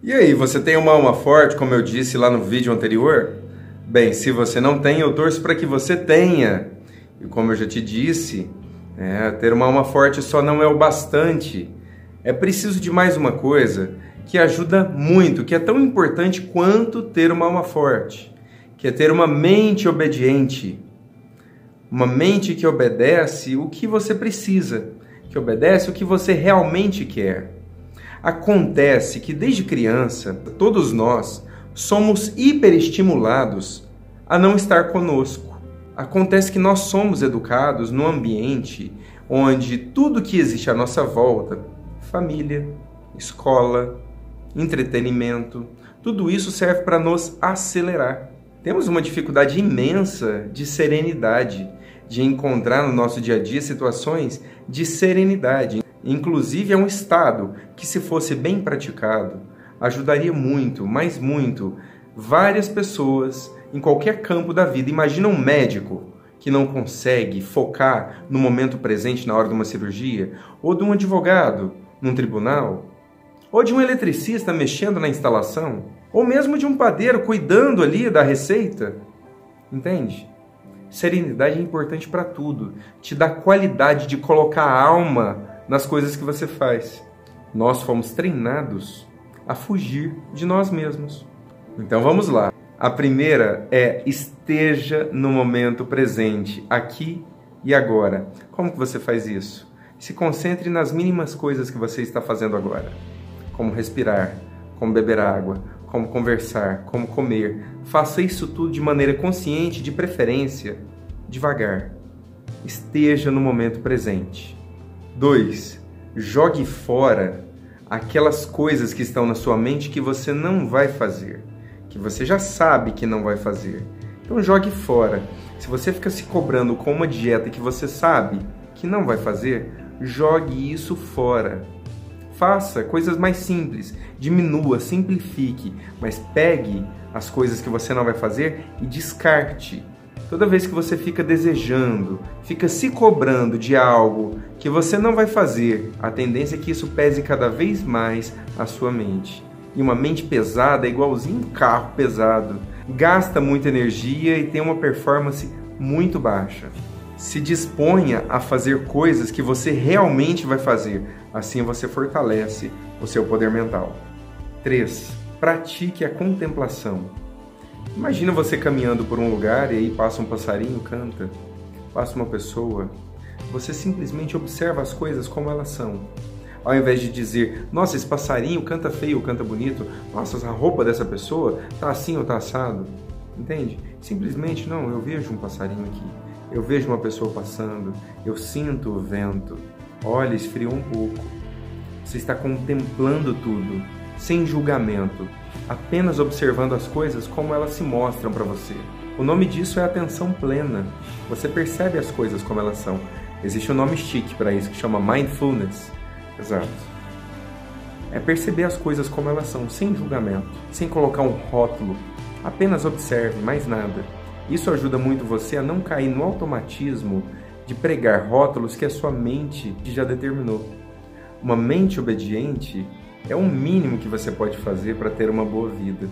E aí, você tem uma alma forte, como eu disse lá no vídeo anterior? Bem, se você não tem, eu torço para que você tenha. E como eu já te disse, é, ter uma alma forte só não é o bastante. É preciso de mais uma coisa que ajuda muito, que é tão importante quanto ter uma alma forte, que é ter uma mente obediente. Uma mente que obedece o que você precisa, que obedece o que você realmente quer. Acontece que desde criança, todos nós somos hiperestimulados a não estar conosco. Acontece que nós somos educados num ambiente onde tudo que existe à nossa volta, família, escola, entretenimento, tudo isso serve para nos acelerar. Temos uma dificuldade imensa de serenidade, de encontrar no nosso dia a dia situações de serenidade. Inclusive, é um estado que, se fosse bem praticado, ajudaria muito, mas muito, várias pessoas em qualquer campo da vida. Imagina um médico que não consegue focar no momento presente na hora de uma cirurgia, ou de um advogado num tribunal, ou de um eletricista mexendo na instalação, ou mesmo de um padeiro cuidando ali da receita. Entende? Serenidade é importante para tudo. Te dá qualidade de colocar a alma nas coisas que você faz. Nós fomos treinados a fugir de nós mesmos. Então vamos lá. A primeira é esteja no momento presente, aqui e agora. Como que você faz isso? Se concentre nas mínimas coisas que você está fazendo agora. Como respirar, como beber água, como conversar, como comer. Faça isso tudo de maneira consciente, de preferência, devagar. Esteja no momento presente. 2. Jogue fora aquelas coisas que estão na sua mente que você não vai fazer, que você já sabe que não vai fazer. Então jogue fora. Se você fica se cobrando com uma dieta que você sabe que não vai fazer, jogue isso fora. Faça coisas mais simples, diminua, simplifique, mas pegue as coisas que você não vai fazer e descarte. Toda vez que você fica desejando, fica se cobrando de algo que você não vai fazer, a tendência é que isso pese cada vez mais a sua mente. E uma mente pesada é igualzinho um carro pesado. Gasta muita energia e tem uma performance muito baixa. Se disponha a fazer coisas que você realmente vai fazer. Assim você fortalece o seu poder mental. 3. Pratique a contemplação. Imagina você caminhando por um lugar e aí passa um passarinho, canta, passa uma pessoa. Você simplesmente observa as coisas como elas são. Ao invés de dizer, nossa, esse passarinho canta feio canta bonito, nossa, a roupa dessa pessoa tá assim ou tá assado. Entende? Simplesmente, não, eu vejo um passarinho aqui, eu vejo uma pessoa passando, eu sinto o vento. Olha, esfriou um pouco. Você está contemplando tudo, sem julgamento, apenas observando as coisas como elas se mostram para você. O nome disso é atenção plena. Você percebe as coisas como elas são. Existe um nome chique para isso que chama mindfulness. Exato. É perceber as coisas como elas são, sem julgamento, sem colocar um rótulo. Apenas observe, mais nada. Isso ajuda muito você a não cair no automatismo de pregar rótulos que a sua mente já determinou. Uma mente obediente é o mínimo que você pode fazer para ter uma boa vida.